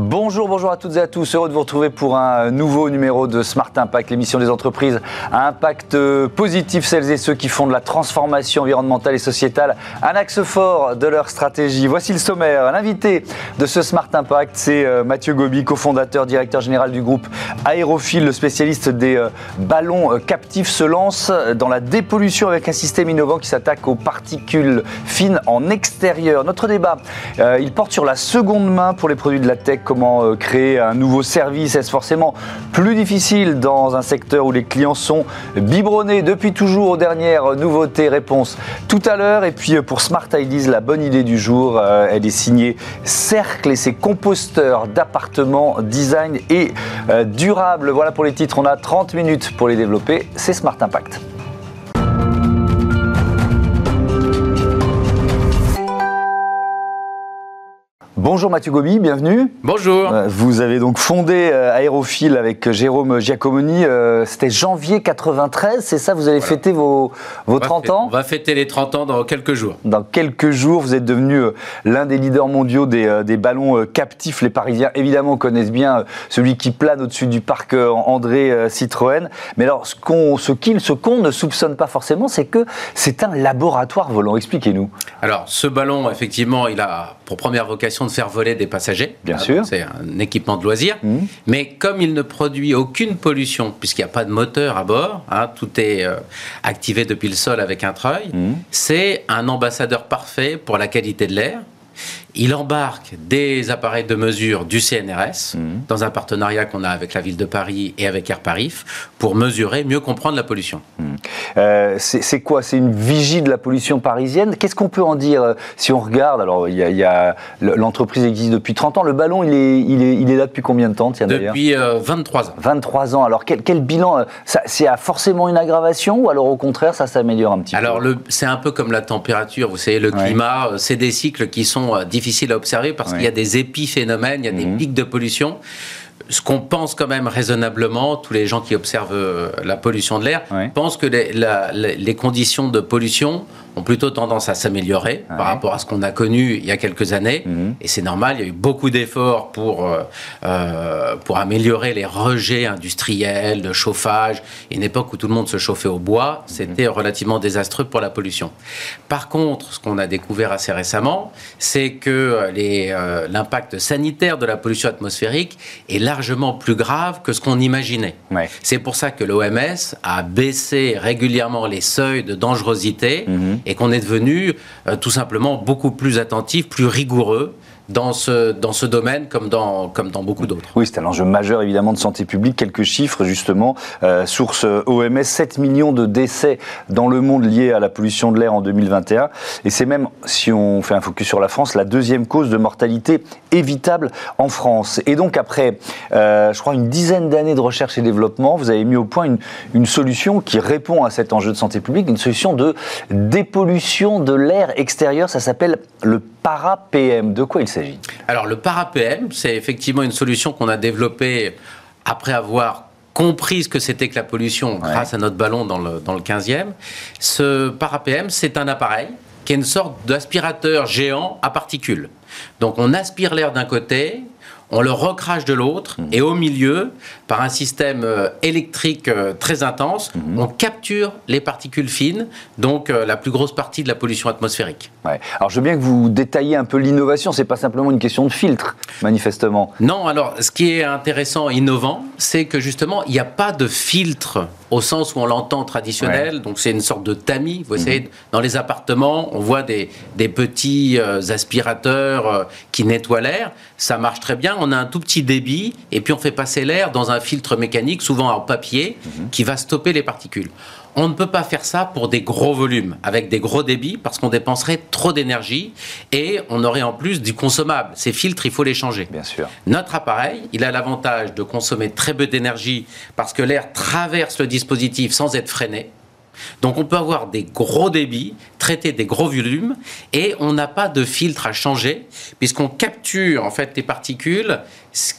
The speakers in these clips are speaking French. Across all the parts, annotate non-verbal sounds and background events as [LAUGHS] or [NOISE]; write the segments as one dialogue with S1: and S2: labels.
S1: Bonjour, bonjour à toutes et à tous. Heureux de vous retrouver pour un nouveau numéro de Smart Impact, l'émission des entreprises à impact positif, celles et ceux qui font de la transformation environnementale et sociétale un axe fort de leur stratégie. Voici le sommaire. L'invité de ce Smart Impact, c'est euh, Mathieu Gobi, cofondateur, directeur général du groupe Aérophile, le spécialiste des euh, ballons euh, captifs, se lance dans la dépollution avec un système innovant qui s'attaque aux particules fines en extérieur. Notre débat, il porte sur la seconde main pour les produits de la tech comment euh, créer un nouveau service Est-ce forcément plus difficile dans un secteur où les clients sont biberonnés depuis toujours aux dernières nouveautés Réponse tout à l'heure. Et puis euh, pour Smart Ideas, la bonne idée du jour, euh, elle est signée Cercle et ses composteurs d'appartements design et durable. Voilà pour les titres, on a 30 minutes pour les développer. C'est Smart Impact. Bonjour Mathieu Gobi, bienvenue.
S2: Bonjour. Euh,
S1: vous avez donc fondé euh, Aérophile avec Jérôme Giacomoni. Euh, c'était janvier 93, c'est ça Vous allez fêter vos, vos 30 ans
S2: On va fêter les 30 ans dans quelques jours.
S1: Dans quelques jours, vous êtes devenu l'un des leaders mondiaux des, des, ballons captifs. Les Parisiens, évidemment, connaissent bien celui qui plane au-dessus du parc André Citroën. Mais alors, ce qu'on ce ce qu'on ne soupçonne pas forcément, c'est que c'est un laboratoire volant. Expliquez-nous.
S2: Alors, ce ballon, effectivement, il a pour première vocation de faire voler des passagers.
S1: Bien ah, sûr.
S2: C'est un équipement de loisir. Mmh. Mais comme il ne produit aucune pollution, puisqu'il n'y a pas de moteur à bord, hein, tout est euh, activé depuis le sol avec un treuil, mmh. c'est un ambassadeur parfait pour la qualité de l'air il embarque des appareils de mesure du CNRS mhm. dans un partenariat qu'on a avec la ville de Paris et avec Air Paris pour mesurer, mieux comprendre la pollution.
S1: Mhm. Euh, c'est quoi? C'est une vigie de la pollution parisienne? Qu'est-ce qu'on peut en dire euh, si on regarde? Alors, il y a, l'entreprise existe depuis 30 ans. Le ballon, il est, il est, il est là depuis combien de temps
S2: Depuis 23 euh, ans.
S1: 23 ans. Alors, quel, quel bilan C'est forcément une aggravation ou alors au contraire, ça s'améliore un petit
S2: peu? Alors, c'est un peu comme la température. Vous savez, le climat, c'est des cycles qui sont difficiles difficile à observer parce qu'il y a des épiphénomènes, il y a des mhm. pics de pollution. Ce qu'on pense quand même raisonnablement, tous les gens qui observent euh, la pollution de l'air pensent que les, les, conditions de pollution ont plutôt tendance à s'améliorer par rapport à ce qu'on a connu il y a quelques années. Mhm. Et c'est normal, il y a eu beaucoup d'efforts pour, euh, euh, pour améliorer les rejets industriels, de chauffage. Une époque où tout le monde se chauffait au bois, mhm. c'était relativement désastreux pour la pollution. Par contre, ce qu'on a découvert assez récemment, c'est que euh, l'impact sanitaire de la pollution atmosphérique est largement plus grave que ce qu'on imaginait. C'est pour ça que l'OMS a baissé régulièrement les seuils de dangerosité mhm et qu'on est devenu euh, tout simplement beaucoup plus attentif, plus rigoureux dans ce, dans ce domaine comme dans, comme dans beaucoup d'autres.
S1: Oui, c'est un enjeu majeur évidemment de santé publique. Quelques chiffres justement. Euh, source OMS, 7 millions de décès dans le monde liés à la pollution de l'air en 2021. Et c'est même, si on fait un focus sur la France, la deuxième cause de mortalité évitable en France. Et donc après, euh, je crois, une dizaine d'années de recherche et développement, vous avez mis au point une, une solution qui répond à cet enjeu de santé publique, une solution de dépollution de l'air extérieur. Ça s'appelle le para-PM. De quoi il s'agit?
S2: Alors le para-PM, c'est effectivement une solution qu'on a développée après avoir compris ce que c'était que la pollution grâce à notre ballon dans le, dans le 15e. Ce para-PM, c'est un appareil qui est une sorte d'aspirateur géant à particules. Donc on aspire l'air d'un côté, on le recrache de l'autre, mhm. et au milieu, par un système euh, électrique euh, très intense, mhm. on capture les particules fines, donc euh, la plus grosse partie de la pollution atmosphérique.
S1: Alors je veux bien que vous détailliez un peu l'innovation, c'est pas simplement une question de filtre, manifestement.
S2: Non, alors ce qui est intéressant, innovant, c'est que justement, il n'y a pas de filtre au sens où on l'entend traditionnel, donc c'est une sorte de tamis, vous savez, mhm. dans les appartements, on voit des, des petits aspirateurs qui nettoient l'air, ça marche très bien, on a un tout petit débit, et puis on fait passer l'air dans un filtre mécanique, souvent en papier, mhm. qui va stopper les particules. On ne peut pas faire ça pour des gros volumes, avec des gros débits, parce qu'on dépenserait trop d'énergie et on aurait en plus du consommable. Ces filtres, il faut les changer.
S1: Bien sûr.
S2: Notre appareil, il a l'avantage de consommer très peu d'énergie parce que l'air traverse le dispositif sans être freiné. Donc on peut avoir des gros débits, traiter des gros volumes, et on n'a pas de filtre à changer, puisqu'on capture en fait les particules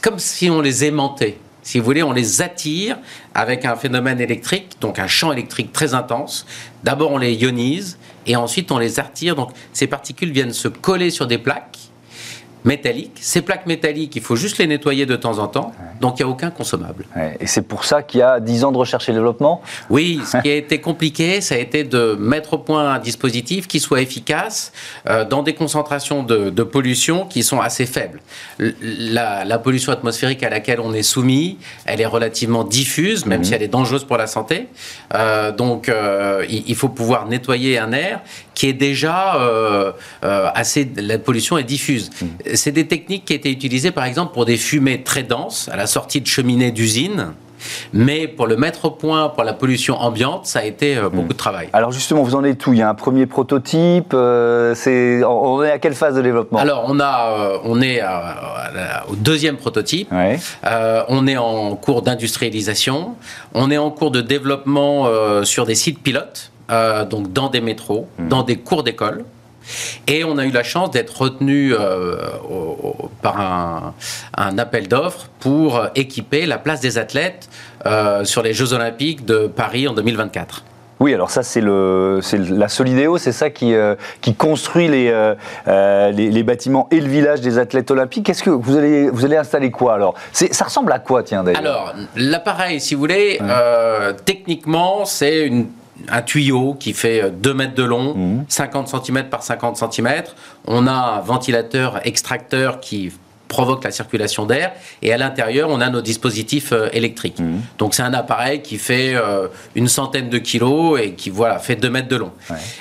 S2: comme si on les aimantait. Si vous voulez, on les attire avec un phénomène électrique, donc un champ électrique très intense. D'abord, on les ionise et ensuite on les attire. Donc ces particules viennent se coller sur des plaques métalliques. Ces plaques métalliques, il faut juste les nettoyer de temps en temps, donc il n'y a aucun consommable.
S1: Et c'est pour ça qu'il y a 10 ans de recherche et développement?
S2: Oui, ce [LAUGHS] qui a été compliqué, ça a été de mettre au point un dispositif qui soit efficace euh, dans des concentrations de, pollution qui sont assez faibles. La, pollution atmosphérique à laquelle on est soumis, elle est relativement diffuse, même mhm. si elle est dangereuse pour la santé. Euh, donc euh, il, faut pouvoir nettoyer un air qui est déjà assez... La pollution est diffuse. Mhm c'est des techniques qui étaient utilisées par exemple pour des fumées très denses à la sortie de cheminées d'usines. Mais pour le mettre au point pour la pollution ambiante, ça a été euh, beaucoup de travail.
S1: Alors justement, vous en êtes où? Il y a un premier prototype euh, c'est, On est à quelle phase de développement?
S2: Alors on, a, euh, on est au deuxième prototype. on est en cours d'industrialisation. On est en cours de développement sur des sites pilotes, donc dans des métros, hmm. dans des cours d'école. Et on a eu la chance d'être retenu euh, par un, appel d'offres pour équiper la place des athlètes euh, sur les Jeux Olympiques de Paris en 2024.
S1: Oui, alors ça c'est le, la Solidéo, c'est ça qui, euh, qui construit les, les, bâtiments et le village des athlètes olympiques. Qu'est-ce que vous allez vous allez installer quoi alors? Ça ressemble à quoi tiens d'ailleurs?
S2: Alors l'appareil, si vous voulez, techniquement c'est une un tuyau qui fait 2 mètres de long, 50 mmh. cm par 50 cm. On a un ventilateur extracteur qui provoque la circulation d'air et à l'intérieur on a nos dispositifs euh, électriques. Mmh. Donc c'est un appareil qui fait euh, une centaine de kilos et qui voilà fait 2 mètres de long.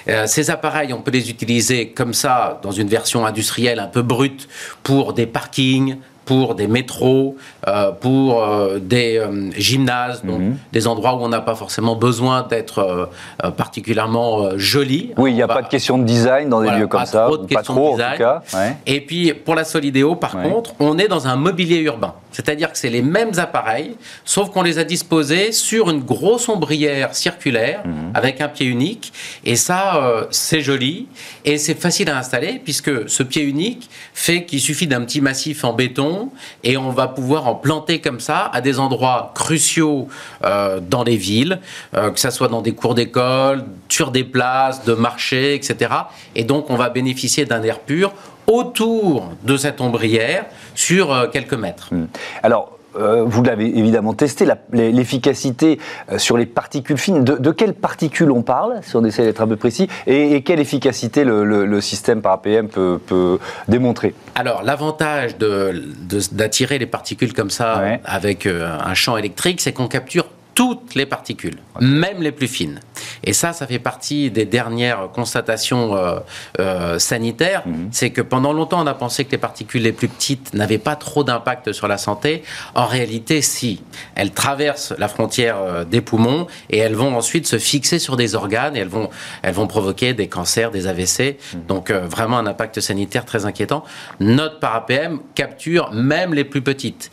S2: Euh, ces appareils on peut les utiliser comme ça dans une version industrielle un peu brute pour des parkings, pour des métros, euh, pour euh, des euh, gymnases, donc mhm. des endroits où on n'a pas forcément besoin d'être particulièrement joli.
S1: Oui, il n'y a pas de question de design dans des lieux comme ça, pas trop en tout cas.
S2: Et puis pour la Solidéo, par contre, on est dans un mobilier urbain. C'est-à-dire que c'est les mêmes appareils, sauf qu'on les a disposés sur une grosse ombrière circulaire mhm. avec un pied unique. Et ça, c'est joli et c'est facile à installer puisque ce pied unique fait qu'il suffit d'un petit massif en béton et on va pouvoir en planter comme ça à des endroits cruciaux euh, dans les villes, euh, que ce soit dans des cours d'école, sur des places de marché, etc. Et donc on va bénéficier d'un air pur autour de cette ombrière sur euh, quelques mètres. Hmm.
S1: Alors, euh, vous l'avez évidemment testé, l'efficacité euh, sur les particules fines. De, quelles particules on parle, si on essaie d'être un peu précis, et, quelle efficacité le, système par APM peut, démontrer?
S2: Alors, l'avantage d'attirer les particules comme ça avec un champ électrique, c'est qu'on capture toutes les particules, même les plus fines. Et ça, ça fait partie des dernières constatations euh, euh, sanitaires. Mhm. C'est que pendant longtemps, on a pensé que les particules les plus petites n'avaient pas trop d'impact sur la santé. En réalité, si. Elles traversent la frontière euh, des poumons et elles vont ensuite se fixer sur des organes et elles vont, elles vont provoquer des cancers, des AVC. Mhm. Donc, vraiment un impact sanitaire très inquiétant. Notre par-APM capture même les plus petites.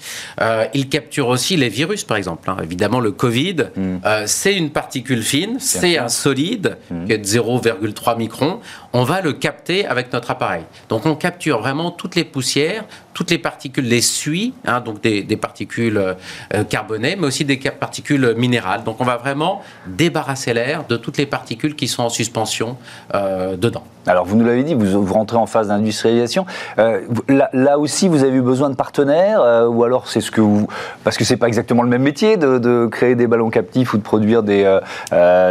S2: il capture aussi les virus, par exemple. Hein. Évidemment, le Covid, mhm. c'est une particule fine, c'est un solide, qui est de 0,3 microns, on va le capter avec notre appareil. Donc on capture vraiment toutes les poussières, toutes les particules, les suies, hein, donc des, particules euh, carbonées, mais aussi des particules minérales. Donc on va vraiment débarrasser l'air de toutes les particules qui sont en suspension euh, dedans.
S1: Alors vous nous l'avez dit, vous, rentrez en phase d'industrialisation. Euh, là, aussi, vous avez eu besoin de partenaires, ou alors c'est ce que vous, parce que c'est pas exactement le même métier de, créer des ballons captifs ou de produire des,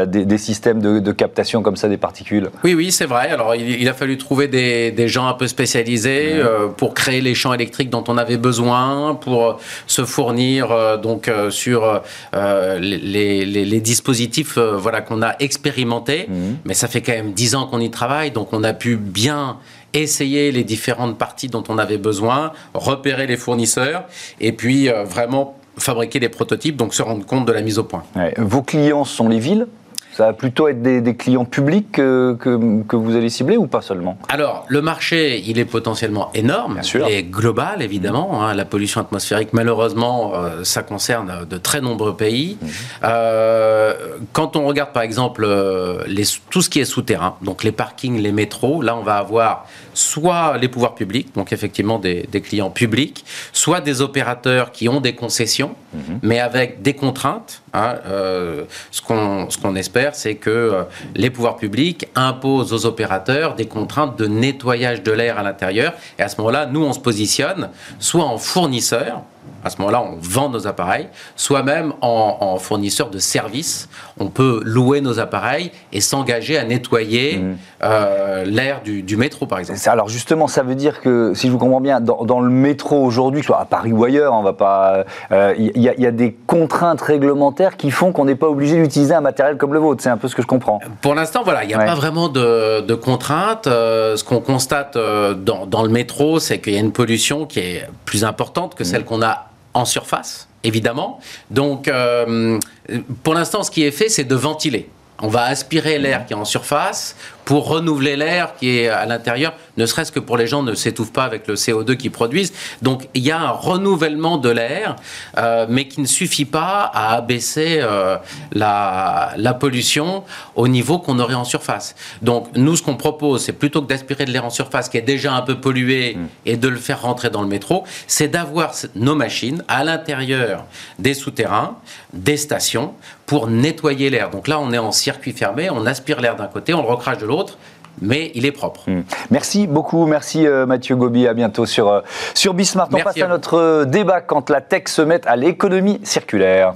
S1: des, systèmes de, captation comme ça des particules?
S2: Oui, oui, c'est vrai. Alors il, a fallu trouver des, gens un peu spécialisés pour créer les champs électriques dont on avait besoin pour se fournir euh, donc euh, sur euh, les, dispositifs voilà qu'on a expérimentés. Mhm. Mais ça fait quand même dix ans qu'on y travaille, donc on a pu bien essayer les différentes parties dont on avait besoin, repérer les fournisseurs et puis vraiment fabriquer des prototypes, donc se rendre compte de la mise au point.
S1: Vos clients sont les villes? Ça va plutôt être des, clients publics que, que, vous allez cibler ou pas seulement?
S2: Alors, le marché, il est potentiellement énorme. Bien et global, évidemment. Hein. La pollution atmosphérique, malheureusement, euh, ça concerne de très nombreux pays. Mhm. Euh, quand on regarde, par exemple, euh, les, tout ce qui est souterrain, donc les parkings, les métros, là, on va avoir soit les pouvoirs publics, donc effectivement des, des clients publics, soit des opérateurs qui ont des concessions, mhm. mais avec des contraintes Hein, ce qu'on espère, c'est que les pouvoirs publics imposent aux opérateurs des contraintes de nettoyage de l'air à l'intérieur. Et à ce moment-là, nous, on se positionne soit en fournisseur, à ce moment-là, on vend nos appareils, soit même en, fournisseur de services. On peut louer nos appareils et s'engager à nettoyer mmh. euh, l'air du, métro, par exemple.
S1: Alors justement, ça veut dire que, si je vous comprends bien, dans, le métro aujourd'hui, soit à Paris ou ailleurs, on va pas, il euh, y, a des contraintes réglementaires qui font qu'on n'est pas obligé d'utiliser un matériel comme le vôtre. C'est un peu ce que je comprends.
S2: Pour l'instant, voilà, il n'y a pas vraiment de, contraintes. Euh, ce qu'on constate dans, le métro, c'est qu'il y a une pollution qui est plus importante que celle mmh. qu'on a en surface, évidemment. Donc, euh, pour l'instant, ce qui est fait, c'est de ventiler. On va aspirer l'air qui est en surface pour renouveler l'air qui est à l'intérieur, ne serait-ce que pour les gens ne s'étouffent pas avec le CO2 qu'ils produisent. Donc il y a un renouvellement de l'air, euh, mais qui ne suffit pas à abaisser euh, la, la, pollution au niveau qu'on aurait en surface. Donc nous, ce qu'on propose, c'est plutôt que d'aspirer de l'air en surface qui est déjà un peu pollué mm. et de le faire rentrer dans le métro, c'est d'avoir nos machines à l'intérieur des souterrains, des stations, pour nettoyer l'air. Donc là, on est en circuit fermé, on aspire l'air d'un côté, on le recrache de l'autre mais il est propre. Hmm.
S1: Merci beaucoup, merci euh, Mathieu Gobi, à bientôt sur, euh, sur Bismarck. On passe à, notre euh, débat quand la tech se met à l'économie circulaire.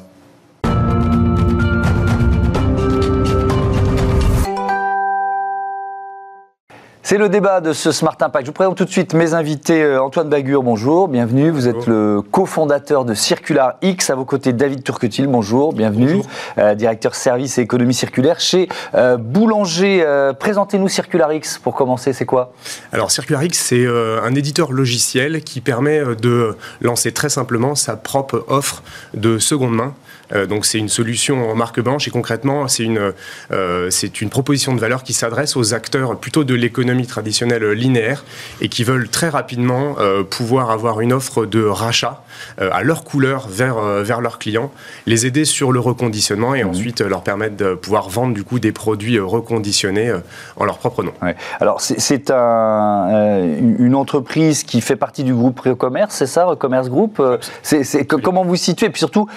S1: C'est le débat de ce Smart Impact. Je vous présente tout de suite mes invités. Euh, Antoine Bagur, bonjour, bienvenue. Vous êtes le cofondateur de Circular X. À vos côtés, David Turquetil, bonjour, bienvenue. Euh, directeur service et économie circulaire chez euh, Boulanger. Présentez-nous Circular X pour commencer, c'est quoi?
S3: Alors, Circular X, c'est un éditeur logiciel qui permet de lancer très simplement sa propre offre de seconde main donc c'est une solution en marque blanche et concrètement c'est une, euh, c'est une proposition de valeur qui s'adresse aux acteurs plutôt de l'économie traditionnelle linéaire et qui veulent très rapidement euh, pouvoir avoir une offre de rachat à leur couleur vers, vers leurs clients, les aider sur le reconditionnement et mmh. ensuite leur permettre de pouvoir vendre du coup des produits reconditionnés en leur propre nom.
S1: Alors c'est un, une entreprise qui fait partie du groupe Recommerce, c'est ça, Recommerce Group c'est, Comment vous situez? Et puis surtout,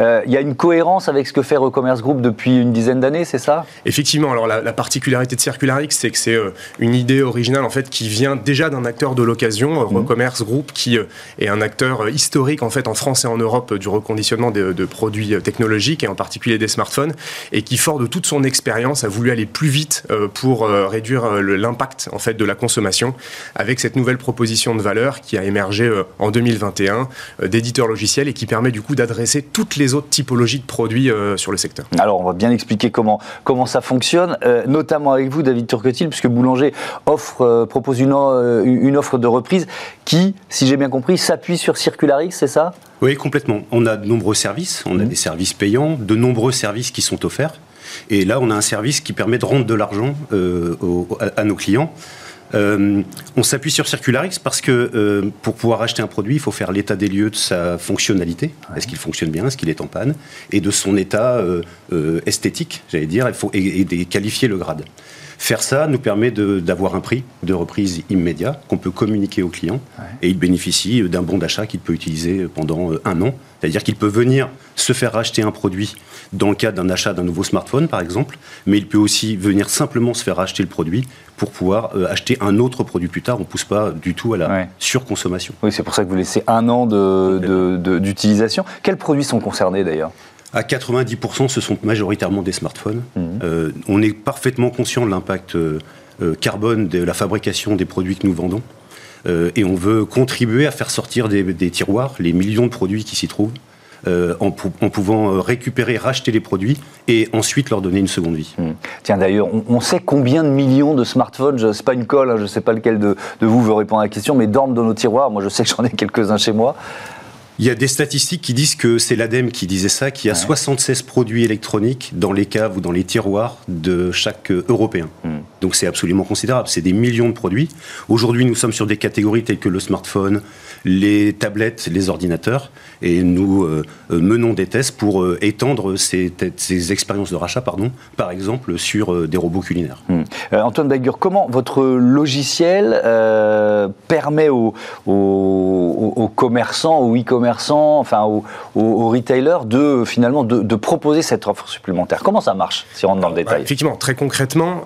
S1: euh, il y a une cohérence avec ce que fait Recommerce Group depuis une dizaine d'années, c'est ça?
S3: Effectivement. Alors la, particularité de CircularX, c'est que c'est euh, une idée originale en fait qui vient déjà d'un acteur de l'occasion, euh, mmh. Recommerce Group, qui est un acteur historique en fait en France et en Europe du reconditionnement de, produits technologiques et en particulier des smartphones, et qui fort de toute son expérience a voulu aller plus vite pour réduire l'impact en fait de la consommation avec cette nouvelle proposition de valeur qui a émergé en 2021 d'éditeur logiciel et qui permet du coup d'adresser toutes les autres typologies de produits euh, sur le secteur.
S1: Alors, on va bien expliquer comment, comment ça fonctionne, euh, notamment avec vous, David Turquetil, puisque Boulanger offre, euh, propose une, une offre de reprise qui, si j'ai bien compris, s'appuie sur Circularix, c'est ça?
S4: Oui, complètement. On a de nombreux services, on a mmh. des services payants, de nombreux services qui sont offerts. Et là, on a un service qui permet de rendre de l'argent à nos clients. Euh, on s'appuie sur Circularix parce que euh, pour pouvoir acheter un produit, il faut faire l'état des lieux de sa fonctionnalité. Est-ce qu'il fonctionne bien? Est-ce qu'il est en panne? Et de son état euh, esthétique, j'allais dire, il faut, et, qualifier le grade. Faire ça nous permet d'avoir un prix de reprise immédiat qu'on peut communiquer au client et il bénéficie d'un bon d'achat qu'il peut utiliser pendant un an. C'est-à-dire qu'il peut venir se faire racheter un produit dans le cadre d'un achat d'un nouveau smartphone, par exemple, mais il peut aussi venir simplement se faire acheter le produit pour pouvoir euh, acheter un autre produit plus tard. On ne pousse pas du tout à la surconsommation.
S1: Oui, c'est pour ça que vous laissez un an d'utilisation. De, Quels produits sont concernés d'ailleurs?
S4: À 90%, ce sont majoritairement des smartphones. Mmh. Euh, on est parfaitement conscient de l'impact euh, carbone de la fabrication des produits que nous vendons. et on veut contribuer à faire sortir des, des tiroirs les millions de produits qui s'y trouvent. Euh, en, pouvant euh, récupérer, racheter les produits et ensuite leur donner une seconde vie. Hmm.
S1: Tiens, d'ailleurs, on, sait combien de millions de smartphones, n'est pas une colle, hein, je ne sais pas lequel de, vous veut répondre à la question, mais dorment dans nos tiroirs. Moi, je sais que j'en ai quelques-uns chez moi.
S4: Il y a des statistiques qui disent que c'est l'ADEME qui disait ça, qu'il y a 76 produits électroniques dans les caves ou dans les tiroirs de chaque euh, Européen. Hmm. Donc c'est absolument considérable. C'est des millions de produits. Aujourd'hui, nous sommes sur des catégories telles que le smartphone, les tablettes, les ordinateurs, et nous euh, euh, menons des tests pour euh, étendre ces, ces, expériences de rachat, pardon, par exemple sur des robots culinaires.
S1: Hmm. Antoine Bagur, comment votre logiciel permet aux, aux, commerçants, aux e-commerçants, enfin aux, aux, retailers de finalement de, proposer cette offre supplémentaire? Comment ça marche si on rentre dans le détail?
S3: Effectivement, très concrètement,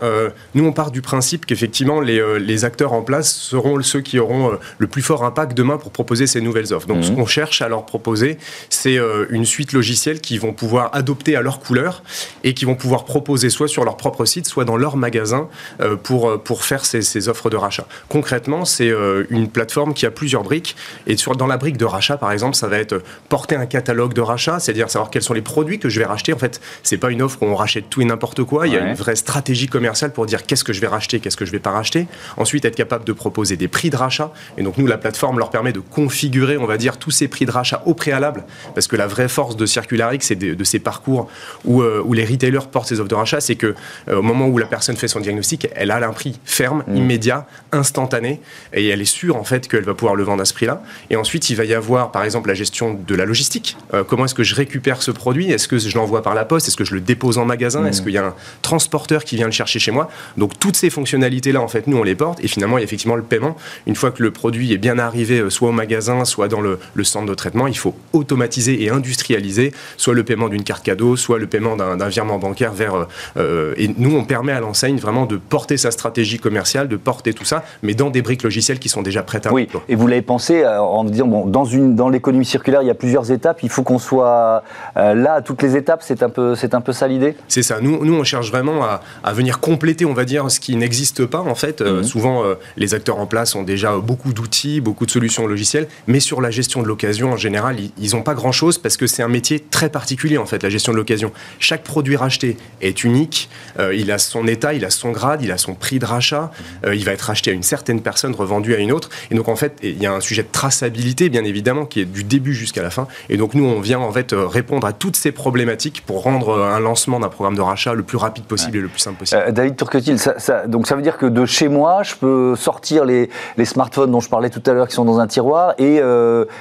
S3: nous on part du principe qu'effectivement les, les, acteurs en place seront ceux qui auront le plus fort impact demain pour proposer ces nouvelles offres. Donc ce hmm. qu'on cherche à leur proposer c'est euh, une suite logicielle qu'ils vont pouvoir adopter à leur couleur et qui vont pouvoir proposer soit sur leur propre site, soit dans leur magasin euh, pour, euh, pour faire ces, offres de rachat. Concrètement, c'est une plateforme qui a plusieurs briques et sur, dans la brique de rachat, par exemple, ça va être porter un catalogue de rachat, c'est-à-dire savoir quels sont les produits que je vais racheter. En fait, c'est pas une offre où on rachète tout et n'importe quoi. Il y a une vraie stratégie commerciale pour dire qu'est-ce que je vais racheter, qu'est-ce que je vais pas racheter. Ensuite, être capable de proposer des prix de rachat. Et donc, nous, la plateforme leur permet de configurer, on va dire, tous ces prix de rachat au préalable, parce que la vraie force de Circularix c'est de, ces parcours où, euh, où, les retailers portent ces offres de rachat, c'est que euh, au moment où la personne fait son diagnostic, elle a un prix ferme, mmh. immédiat, instantané, et elle est sûre en fait qu'elle va pouvoir le vendre à ce prix-là. Et ensuite, il va y avoir par exemple la gestion de la logistique. Euh, comment est-ce que je récupère ce produit? Est-ce que je l'envoie par la poste? Est-ce que je le dépose en magasin? Est-ce mmh. qu'il y a un transporteur qui vient le chercher chez moi? Donc toutes ces fonctionnalités-là, en fait, nous on les porte. Et finalement, il y a effectivement le paiement. Une fois que le produit est bien arrivé, soit au magasin, soit dans le, le centre de traitement, il faut automatiser et industrialiser soit le paiement d'une carte cadeau, soit le paiement d'un virement bancaire vers. Euh, et nous, on permet à l'enseigne vraiment de porter sa stratégie commerciale, de porter tout ça, mais dans des briques logicielles qui sont déjà prêtes à.
S1: Oui. Et vous l'avez pensé euh, en disant bon, dans une dans l'économie circulaire, il y a plusieurs étapes. Il faut qu'on soit euh, là à toutes les étapes. C'est un peu c'est un peu ça l'idée?
S3: C'est ça. Nous, nous, on cherche vraiment à, à, venir compléter, on va dire, ce qui n'existe pas en fait. Mhm. souvent, les acteurs en place ont déjà beaucoup d'outils, beaucoup de solutions logicielles, mais sur la gestion de l'occasion en général, ils n'ont pas grand-chose parce que c'est un métier très particulier en fait, la gestion de l'occasion. Chaque produit racheté est unique, euh, il a son état, il a son grade, il a son prix de rachat, euh, il va être acheté à une certaine personne, revendu à une autre. Et donc en fait, il y a un sujet de traçabilité bien évidemment qui est du début jusqu'à la fin. Et donc nous, on vient en fait euh, répondre à toutes ces problématiques pour rendre un lancement d'un programme de rachat le plus rapide possible et le plus simple possible.
S1: David Turquetil, ça, donc ça veut dire que de chez moi, je peux sortir les, les smartphones dont je parlais tout à l'heure qui sont dans un tiroir et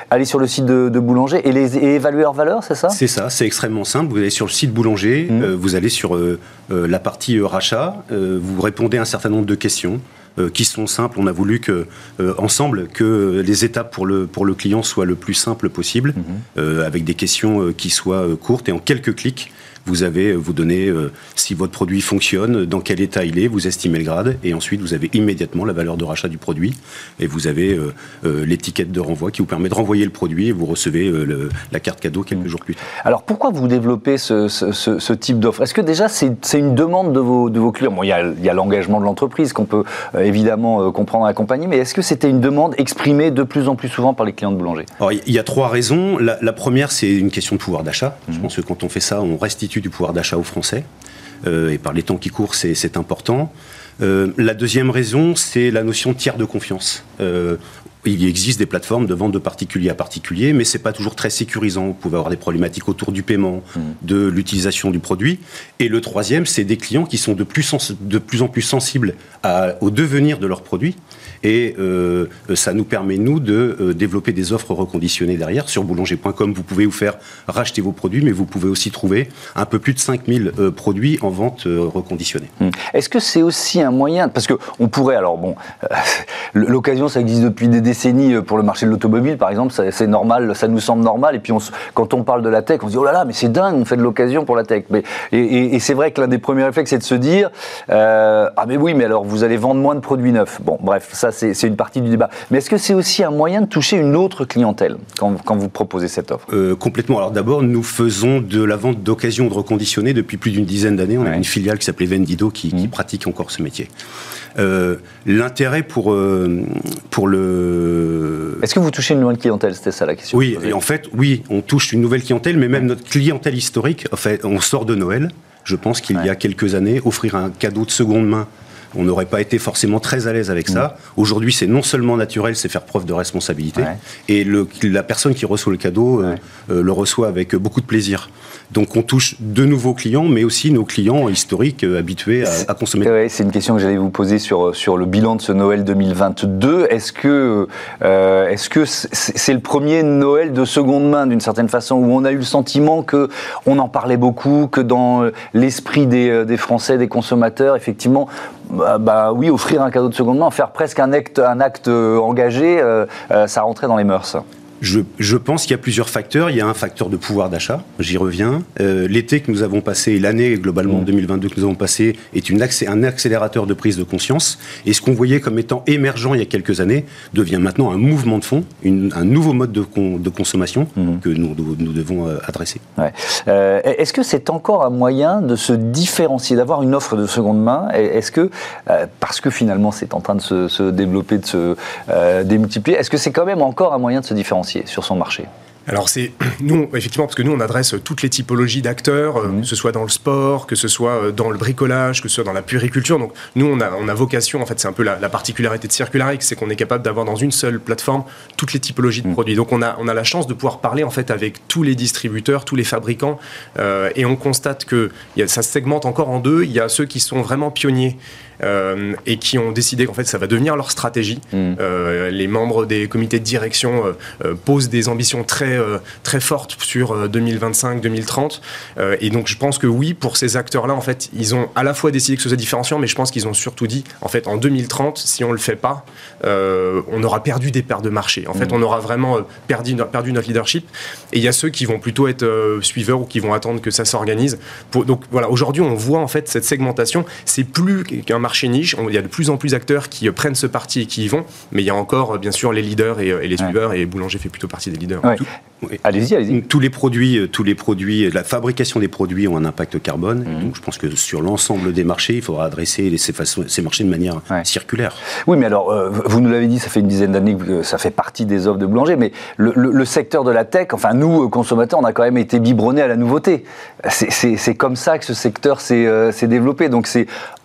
S1: aller sur le site de, de Boulanger et les et évaluer leur valeur, c'est ça?
S4: C'est ça, c'est extrêmement simple. Vous allez sur le site Boulanger, mmh. euh, vous allez sur euh, euh, la partie rachat, vous répondez à un certain nombre de questions qui sont simples. On a voulu que, ensemble, que les étapes pour le, pour le client soient le plus simples possible, mmh. avec des questions qui soient courtes et en quelques clics vous avez, vous donnez euh, si votre produit fonctionne, dans quel état il est, vous estimez le grade, et ensuite vous avez immédiatement la valeur de rachat du produit, et vous avez euh, euh, l'étiquette de renvoi qui vous permet de renvoyer le produit, et vous recevez la carte cadeau quelques jours plus tard.
S1: Alors pourquoi vous développez ce, type d'offre? Est-ce que déjà c'est une demande de vos, de vos clients? Bon, il y a, l'engagement de l'entreprise qu'on peut évidemment comprendre et accompagner, mais est-ce que c'était une demande exprimée de plus en plus souvent par les clients de boulanger?
S4: Alors, il y a trois raisons. La, première, c'est une question de pouvoir d'achat. Je mmh. pense que quand on fait ça, on restitue du pouvoir d'achat aux Français. Euh, et par les temps qui courent, c'est important. Euh, la deuxième raison, c'est la notion de tiers de confiance. Euh, il existe des plateformes de vente de particulier à particulier, mais c'est pas toujours très sécurisant. Vous pouvez avoir des problématiques autour du paiement, mmh. de l'utilisation du produit. Et le troisième, c'est des clients qui sont de plus, de plus en plus sensibles au devenir de leurs produits et euh, ça nous permet, nous, de euh, développer des offres reconditionnées derrière. Sur boulanger.com, vous pouvez vous faire racheter vos produits, mais vous pouvez aussi trouver un peu plus de 5000 euh, produits en vente reconditionnés.
S1: Hmm. Est-ce que c'est aussi un moyen, parce qu'on pourrait, alors bon, [LAUGHS] l'occasion, ça existe depuis des décennies pour le marché de l'automobile, par exemple, c'est normal, ça nous semble normal, et puis on, quand on parle de la tech, on se dit, oh là là, mais c'est dingue, on fait de l'occasion pour la tech. Mais, et, et c'est vrai que l'un des premiers réflexes, c'est de se dire, ah mais oui, mais alors vous allez vendre moins de produits neufs. Bon, bref, ça c'est une partie du débat. Mais est-ce que c'est aussi un moyen de toucher une autre clientèle quand, vous proposez cette offre?
S4: Euh, Complètement. Alors d'abord, nous faisons de la vente d'occasion de reconditionner depuis plus d'une dizaine d'années. On a une filiale qui s'appelait Vendido qui, mmh. pratique encore ce métier. Euh, l'intérêt pour, euh, pour le...
S1: Est-ce que vous touchez une nouvelle clientèle C'était ça la question.
S4: Oui, et en fait, oui, on touche une nouvelle clientèle, mais même notre clientèle historique, en fait, on sort de Noël. Je pense qu'il y a quelques années, offrir un cadeau de seconde main on n'aurait pas été forcément très à l'aise avec ça. Mm. Aujourd'hui, c'est non seulement naturel, c'est faire preuve de responsabilité. Et la personne qui reçoit le cadeau euh, euh, le reçoit avec beaucoup de plaisir. Donc on touche de nouveaux clients, mais aussi nos clients historiques habitués à, consommer.
S1: c'est une question que j'allais vous poser sur, sur le bilan de ce Noël 2022. Est-ce que que c'est le premier Noël de seconde main d'une certaine façon où on a eu le sentiment que on en parlait beaucoup, que dans l'esprit des, Français, des consommateurs, effectivement, bah, bah, oui, offrir un cadeau de seconde main, faire presque un acte, engagé, euh, euh, ça rentrait dans les mœurs?
S4: Je, pense qu'il y a plusieurs facteurs. Il y a un facteur de pouvoir d'achat, j'y reviens. Euh, l'été que nous avons passé, l'année globalement 2022 mm. que nous avons passé, est une un accélérateur de prise de conscience. Et ce qu'on voyait comme étant émergent il y a quelques années devient maintenant un mouvement de fond, un nouveau mode de, de consommation mm. que nous, nous, devons euh, adresser.
S1: Euh, est-ce que c'est encore un moyen de se différencier, d'avoir une offre de seconde main? Est-ce que, parce que finalement c'est en train de se, se développer, de se démultiplier, est-ce que c'est quand même encore un moyen de se différencier? Sur son marché
S3: alors c'est [CLEARS THROAT] nous effectivement parce que nous on adresse toutes les typologies d'acteurs, euh, mhm. que ce soit dans le sport, que ce soit euh, dans le bricolage, que ce soit dans la puriculture. Donc nous on a, on a vocation en fait c'est un peu la, particularité de Circularix, c'est qu'on est capable d'avoir dans une seule plateforme toutes les typologies de mhm. produits. Donc on a on a la chance de pouvoir parler en fait avec tous les distributeurs, tous les fabricants euh, et on constate que y a, ça se segmente encore en deux. Il y a ceux qui sont vraiment pionniers euh, et qui ont décidé qu'en fait ça va devenir leur stratégie. Euh, les membres des comités de direction posent des ambitions très, très fortes sur 2025-2030. et donc je pense que oui, pour ces acteurs-là, en fait, ils ont à la fois décidé que ce soit différenciant, mais je pense qu'ils ont surtout dit, en fait, en 2030, si on le fait pas, on aura perdu des paires de marché. En fait, mm. on aura vraiment perdu, perdu notre leadership. Et il y a ceux qui vont plutôt être suiveurs ou qui vont attendre que ça s'organise. Donc voilà, aujourd'hui, on voit en fait cette segmentation. C'est plus qu'un marché niche. Il y a de plus en plus d'acteurs qui euh, prennent ce parti et qui y vont, mais il y a encore, euh, bien sûr, les leaders et, euh, les suiveurs, et Boulanger fait plutôt partie des leaders.
S1: Allez-y, allez-y.
S4: Tous les produits, tous les produits, la fabrication des produits ont un impact carbone. Mhm. Donc, je pense que sur l'ensemble des marchés, il faudra adresser ces, ces marchés de manière circulaire.
S1: Oui, mais alors, vous nous l'avez dit, ça fait une dizaine d'années que ça fait partie des offres de Boulanger, mais le, secteur de la tech, enfin, nous, consommateurs, on a quand même été biberonnés à la nouveauté. C'est comme ça que ce secteur s'est développé. Donc,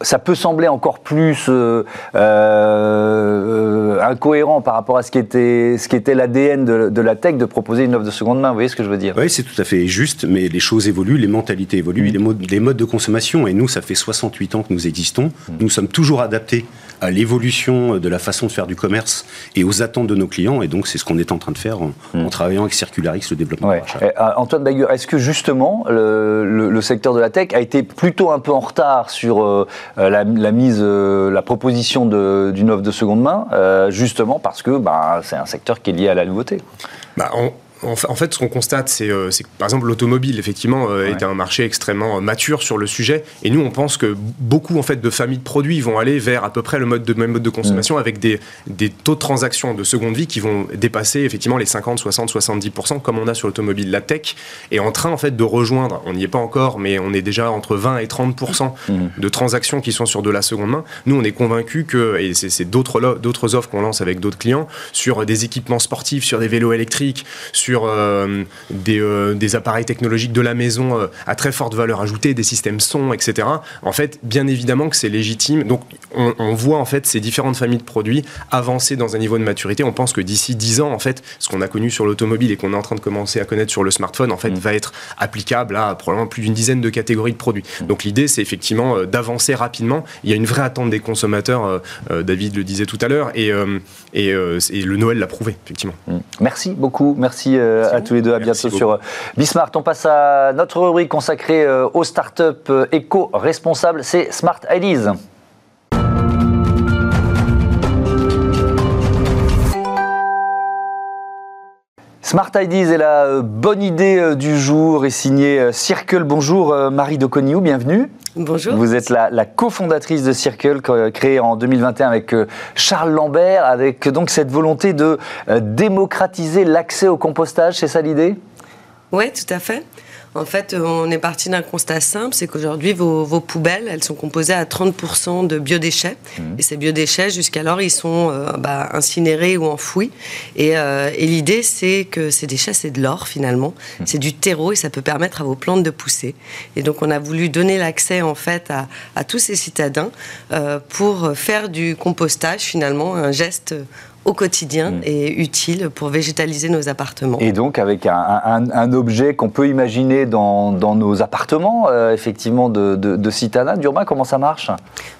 S1: ça peut sembler encore plus euh, euh, incohérent par rapport à ce qui était, ce qui était l'ADN de, la tech de proposer une offre de seconde main. Vous voyez ce que je veux dire
S4: Oui, c'est tout à fait juste, mais les choses évoluent, les mentalités évoluent, les, modes, les modes de consommation. Et nous, ça fait 68 ans que nous existons. Nous sommes toujours adaptés à l'évolution de la façon de faire du commerce et aux attentes de nos clients. Et donc, c'est ce qu'on est en train de faire en, travaillant avec Circularix, le développement
S1: ouais. Euh, Antoine Bagur, est-ce que justement le, secteur de la tech a été plutôt un peu en retard sur la, la mise euh, la proposition d'une offre de seconde main, euh, justement parce que bah, c'est un secteur qui est lié à la nouveauté.
S3: Bah, en fait, ce qu'on constate, c'est euh, que, par exemple, l'automobile, effectivement, euh, est un marché extrêmement euh, mature sur le sujet. Et nous, on pense que beaucoup en fait, de familles de produits vont aller vers à peu près le mode de, même mode de consommation mm. avec des, des, taux de transaction de seconde vie qui vont dépasser effectivement les 50, 60, 70%, comme on a sur l'automobile. La tech est en train en fait, de rejoindre, on n'y est pas encore, mais on est déjà entre 20 et 30% mm. de transactions qui sont sur de la seconde main. Nous, on est convaincus que, et c'est d'autres offres qu'on lance avec d'autres clients, sur des équipements sportifs, sur des vélos électriques, sur euh, euh, des, appareils technologiques de la maison euh, à très forte valeur ajoutée, des systèmes son, etc. En fait, bien évidemment que c'est légitime. Donc, on, voit en fait ces différentes familles de produits avancer dans un niveau de maturité. On pense que d'ici 10 ans, en fait, ce qu'on a connu sur l'automobile et qu'on est en train de commencer à connaître sur le smartphone, en fait, mm. va être applicable à probablement plus d'une dizaine de catégories de produits. Mm. Donc, l'idée, c'est effectivement d'avancer rapidement. Il y a une vraie attente des consommateurs. David le disait tout à l'heure, et, et, le Noël l'a prouvé, effectivement.
S1: Mm. Merci beaucoup. Merci à tous les deux. À bientôt sur euh, Bismart. On passe à notre rubrique consacrée euh, aux startups éco-responsables. C'est Smart Ideas. Smart Ideas est la bonne idée du jour et signée Circle. Bonjour Marie Doconiou, bienvenue.
S5: Bonjour.
S1: Vous êtes la, cofondatrice de Circle, créée en 2021 avec euh, Charles Lambert, avec donc cette volonté de euh, démocratiser l'accès au compostage, c'est ça l'idée?
S5: Oui, tout à fait. En fait, on est parti d'un constat simple, c'est qu'aujourd'hui, vos, poubelles, elles sont composées à 30% de biodéchets. Mmh. Et ces biodéchets, jusqu'alors, ils sont euh, bah, incinérés ou enfouis. Euh, et, l'idée, c'est que ces déchets, c'est de l'or, finalement. Mmh. C'est du terreau et ça peut permettre à vos plantes de pousser. Et donc, on a voulu donner l'accès, en fait, à, tous ces citadins euh, pour faire du compostage, finalement, un geste au quotidien mm. et utile pour végétaliser nos appartements.
S1: Et donc avec un, objet qu'on peut imaginer dans, nos appartements, euh, effectivement, de, de, Citana. Durma, comment ça marche?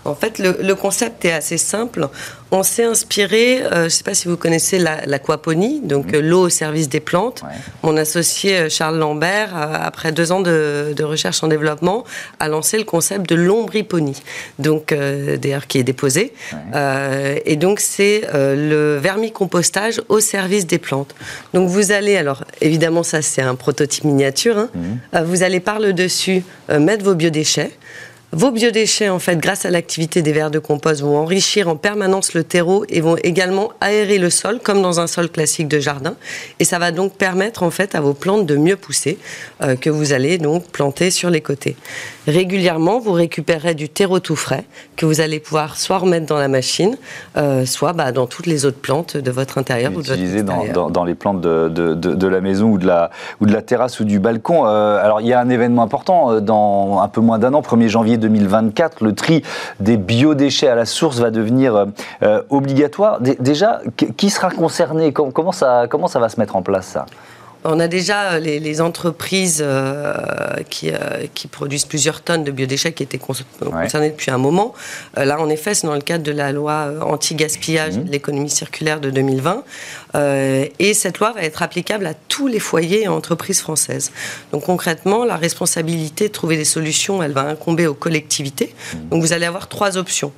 S5: En fait, le, concept est assez simple. On s'est inspiré, euh, je ne sais pas si vous connaissez l'aquaponie, donc mm. l'eau au service des plantes. Mon associé Charles Lambert, après deux ans de, recherche en développement, a lancé le concept de l'ombriponie, donc d'ailleurs qui est déposé. et donc c'est le vermicompostage au service des plantes. Donc vous allez, alors évidemment ça c'est un prototype miniature, hein. mmh. euh, vous allez par le dessus euh, mettre vos biodéchets. Vos biodéchets, en fait, grâce à l'activité des vers de compost, vont enrichir en permanence le terreau et vont également aérer le sol, comme dans un sol classique de jardin. Et ça va donc permettre, en fait, à vos plantes de mieux pousser, euh, que vous allez donc planter sur les côtés. Régulièrement, vous récupérerez du terreau tout frais, que vous allez pouvoir soit remettre dans la machine, euh, soit bah, dans toutes les autres plantes de votre intérieur
S1: ou de votre dans, dans, les plantes de, de, de, la maison ou de la, ou de la terrasse ou du balcon. Euh, alors, il y a un événement important dans un peu moins d'un an, 1er janvier 2024, le tri des biodéchets à la source va devenir euh, euh, obligatoire. déjà, qui sera concerné? Comment ça, comment ça va se mettre en place ça?
S5: On a déjà euh, les, entreprises euh, qui, euh, qui, produisent plusieurs tonnes de biodéchets qui étaient concernées depuis un moment. là, en effet, c'est dans le cadre de la loi anti-gaspillage mmh. de l'économie circulaire de 2020. Et cette loi va être applicable à tous les foyers et entreprises françaises. Donc concrètement, la responsabilité de trouver des solutions, elle va incomber aux collectivités. Donc vous allez avoir trois options.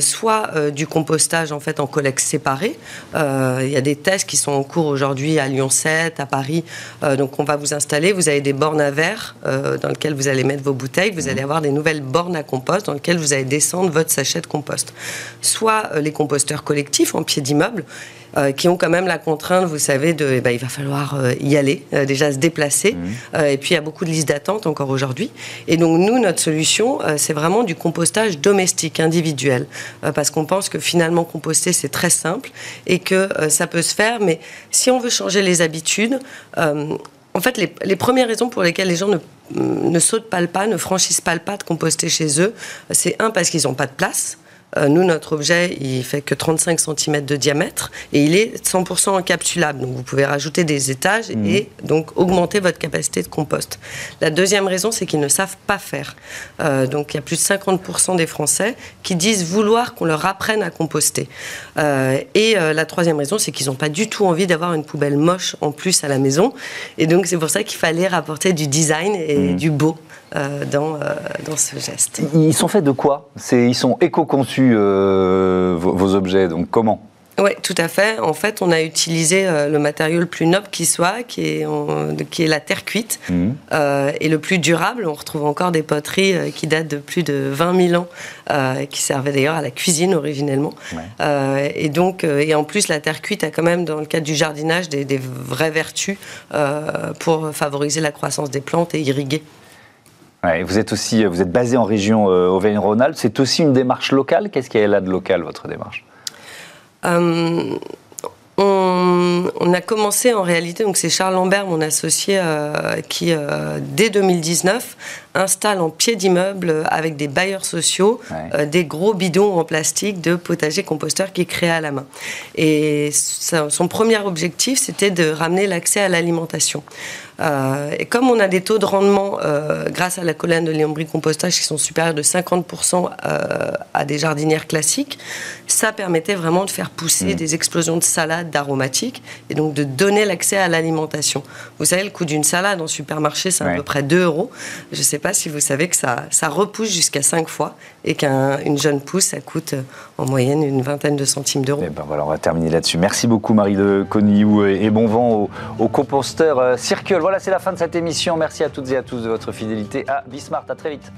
S5: soit du compostage en fait en collecte séparée. Il y a des tests qui sont en cours aujourd'hui à Lyon 7, à Paris euh, donc on va vous installer, vous avez des bornes à verre euh, dans lesquelles vous allez mettre vos bouteilles, vous allez avoir des nouvelles bornes à compost dans lesquelles vous allez descendre votre sachet de compost. Soit euh, les composteurs collectifs en pied d'immeuble, qui ont quand même la contrainte, vous savez, de, eh ben, il va falloir y aller, déjà se déplacer. Mmh. et puis il y a beaucoup de listes d'attente encore aujourd'hui. Et donc nous, notre solution, c'est vraiment du compostage domestique, individuel, parce qu'on pense que finalement composter c'est très simple et que ça peut se faire. Mais si on veut changer les habitudes, euh, en fait, les, premières raisons pour lesquelles les gens ne, ne sautent pas le pas, ne franchissent pas le pas de composter chez eux, c'est un parce qu'ils n'ont pas de place. Euh, nous, notre objet, il fait que 35 cm de diamètre et il est 100% encapsulable. Donc, vous pouvez rajouter des étages et mmh. donc augmenter votre capacité de compost. La deuxième raison, c'est qu'ils ne savent pas faire. Euh, donc, il y a plus de 50% des Français qui disent vouloir qu'on leur apprenne à composter. Euh, et la troisième raison, c'est qu'ils n'ont pas du tout envie d'avoir une poubelle moche en plus à la maison. Et donc, c'est pour ça qu'il fallait rapporter du design et mmh. du beau dans, dans ce geste.
S1: Ils sont faits de quoi? Ils sont éco-conçus euh, vos, objets. Donc comment?
S5: Oui, tout à fait. En fait, on a utilisé euh, le matériau le plus noble qui soit, qui est, qui est la terre cuite, mmh. euh, et le plus durable. On retrouve encore des poteries qui datent de plus de 20 000 ans, qui servaient d'ailleurs à la cuisine originellement. et donc, et en plus, la terre cuite a quand même, dans le cadre du jardinage, des, des vraies vertus pour favoriser la croissance des plantes et irriguer
S1: vous êtes aussi vous êtes basé en région euh, Auvergne-Rhône-Alpes. C'est aussi une démarche locale? Qu'est-ce qu'il y a là de local, votre démarche?
S5: Euh, on, a commencé en réalité, donc c'est Charles Lambert, mon associé, euh, qui dès 2019 installe en pied d'immeuble avec des bailleurs sociaux des gros bidons en plastique de potager composteur qui créent à la main. Et son premier objectif, c'était de ramener l'accès à l'alimentation. Euh, et comme on a des taux de rendement euh, grâce à la colonne de compostage qui sont supérieurs de 50% euh, à des jardinières classiques, ça permettait vraiment de faire pousser mm. des explosions de salades, d'aromatiques, et donc de donner l'accès à l'alimentation. Vous savez, le coût d'une salade en supermarché, c'est à peu près 2 euros. Je ne sais pas si vous savez que ça, ça repousse jusqu'à 5 fois, et qu'une jeune pousse, ça coûte en moyenne une vingtaine de centimes d'euros.
S1: Eh ben voilà, on va terminer là-dessus. Merci beaucoup Marie de Coniou et bon vent au, au composteur Circle. Voilà, c'est la fin de cette émission. Merci à toutes et à tous de votre fidélité à Bismart. À très vite.